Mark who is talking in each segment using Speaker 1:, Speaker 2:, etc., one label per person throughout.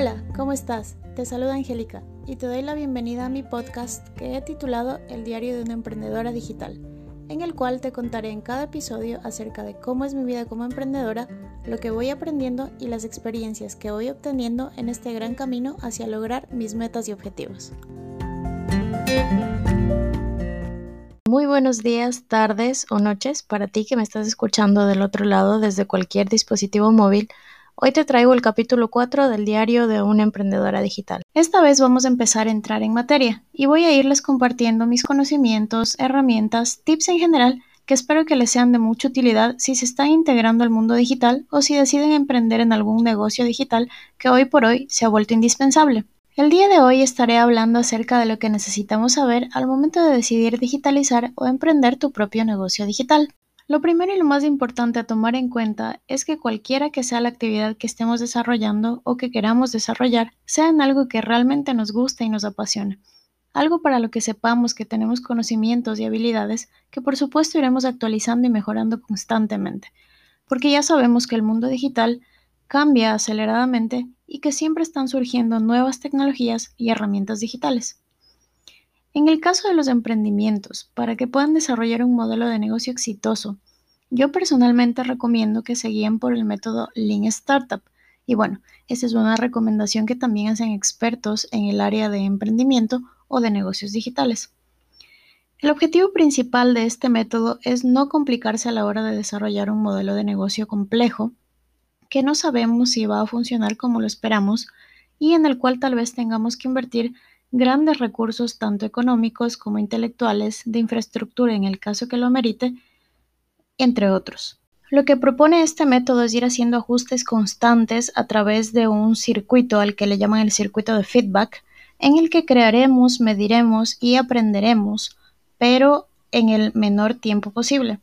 Speaker 1: Hola, ¿cómo estás? Te saluda Angélica y te doy la bienvenida a mi podcast que he titulado El diario de una emprendedora digital, en el cual te contaré en cada episodio acerca de cómo es mi vida como emprendedora, lo que voy aprendiendo y las experiencias que voy obteniendo en este gran camino hacia lograr mis metas y objetivos. Muy buenos días, tardes o noches para ti que me estás escuchando del otro lado desde cualquier dispositivo móvil. Hoy te traigo el capítulo 4 del diario de una emprendedora digital. Esta vez vamos a empezar a entrar en materia y voy a irles compartiendo mis conocimientos, herramientas, tips en general que espero que les sean de mucha utilidad si se están integrando al mundo digital o si deciden emprender en algún negocio digital que hoy por hoy se ha vuelto indispensable. El día de hoy estaré hablando acerca de lo que necesitamos saber al momento de decidir digitalizar o emprender tu propio negocio digital. Lo primero y lo más importante a tomar en cuenta es que cualquiera que sea la actividad que estemos desarrollando o que queramos desarrollar, sea en algo que realmente nos guste y nos apasione. Algo para lo que sepamos que tenemos conocimientos y habilidades que por supuesto iremos actualizando y mejorando constantemente, porque ya sabemos que el mundo digital cambia aceleradamente y que siempre están surgiendo nuevas tecnologías y herramientas digitales. En el caso de los emprendimientos, para que puedan desarrollar un modelo de negocio exitoso, yo personalmente recomiendo que se guíen por el método Lean Startup. Y bueno, esa es una recomendación que también hacen expertos en el área de emprendimiento o de negocios digitales. El objetivo principal de este método es no complicarse a la hora de desarrollar un modelo de negocio complejo que no sabemos si va a funcionar como lo esperamos y en el cual tal vez tengamos que invertir grandes recursos tanto económicos como intelectuales, de infraestructura en el caso que lo merite, entre otros. Lo que propone este método es ir haciendo ajustes constantes a través de un circuito al que le llaman el circuito de feedback, en el que crearemos, mediremos y aprenderemos, pero en el menor tiempo posible,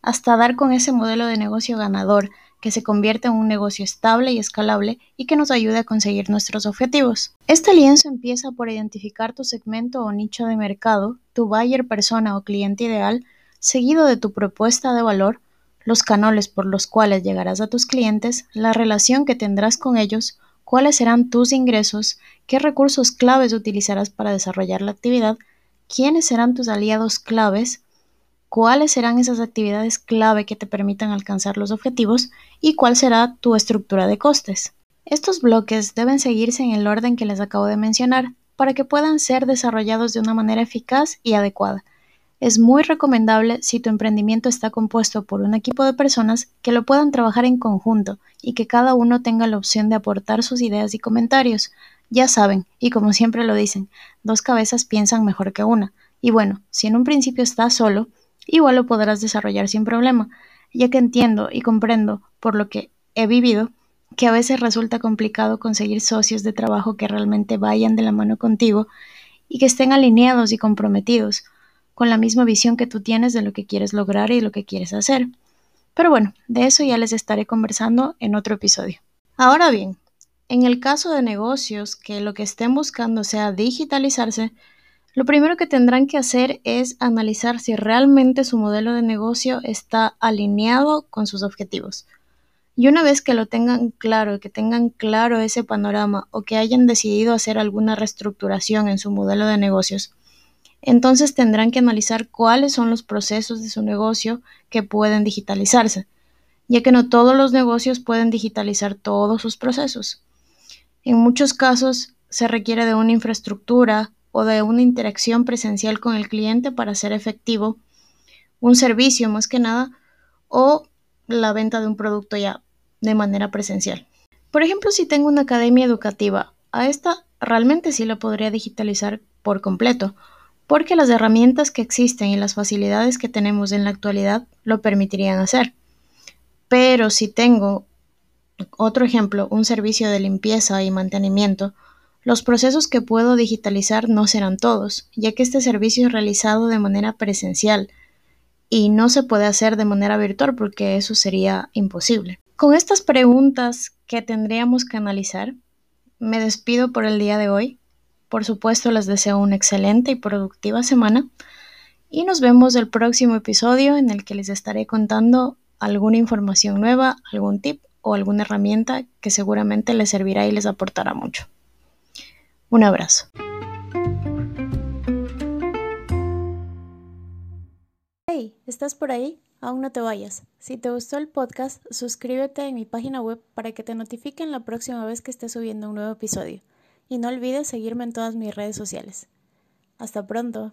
Speaker 1: hasta dar con ese modelo de negocio ganador que se convierte en un negocio estable y escalable y que nos ayude a conseguir nuestros objetivos. Este lienzo empieza por identificar tu segmento o nicho de mercado, tu buyer persona o cliente ideal, seguido de tu propuesta de valor, los canales por los cuales llegarás a tus clientes, la relación que tendrás con ellos, cuáles serán tus ingresos, qué recursos claves utilizarás para desarrollar la actividad, quiénes serán tus aliados claves, cuáles serán esas actividades clave que te permitan alcanzar los objetivos y cuál será tu estructura de costes. Estos bloques deben seguirse en el orden que les acabo de mencionar para que puedan ser desarrollados de una manera eficaz y adecuada. Es muy recomendable si tu emprendimiento está compuesto por un equipo de personas que lo puedan trabajar en conjunto y que cada uno tenga la opción de aportar sus ideas y comentarios. Ya saben, y como siempre lo dicen, dos cabezas piensan mejor que una. Y bueno, si en un principio estás solo, igual lo podrás desarrollar sin problema, ya que entiendo y comprendo, por lo que he vivido, que a veces resulta complicado conseguir socios de trabajo que realmente vayan de la mano contigo y que estén alineados y comprometidos con la misma visión que tú tienes de lo que quieres lograr y lo que quieres hacer. Pero bueno, de eso ya les estaré conversando en otro episodio. Ahora bien, en el caso de negocios que lo que estén buscando sea digitalizarse, lo primero que tendrán que hacer es analizar si realmente su modelo de negocio está alineado con sus objetivos. Y una vez que lo tengan claro, que tengan claro ese panorama o que hayan decidido hacer alguna reestructuración en su modelo de negocios, entonces tendrán que analizar cuáles son los procesos de su negocio que pueden digitalizarse, ya que no todos los negocios pueden digitalizar todos sus procesos. En muchos casos se requiere de una infraestructura o de una interacción presencial con el cliente para ser efectivo un servicio más que nada o la venta de un producto ya de manera presencial. Por ejemplo, si tengo una academia educativa, a esta realmente sí la podría digitalizar por completo, porque las herramientas que existen y las facilidades que tenemos en la actualidad lo permitirían hacer. Pero si tengo otro ejemplo, un servicio de limpieza y mantenimiento, los procesos que puedo digitalizar no serán todos, ya que este servicio es realizado de manera presencial y no se puede hacer de manera virtual porque eso sería imposible. Con estas preguntas que tendríamos que analizar, me despido por el día de hoy. Por supuesto, les deseo una excelente y productiva semana y nos vemos el próximo episodio en el que les estaré contando alguna información nueva, algún tip o alguna herramienta que seguramente les servirá y les aportará mucho. Un abrazo. Hey, ¿estás por ahí? Aún no te vayas. Si te gustó el podcast, suscríbete en mi página web para que te notifiquen la próxima vez que esté subiendo un nuevo episodio. Y no olvides seguirme en todas mis redes sociales. Hasta pronto.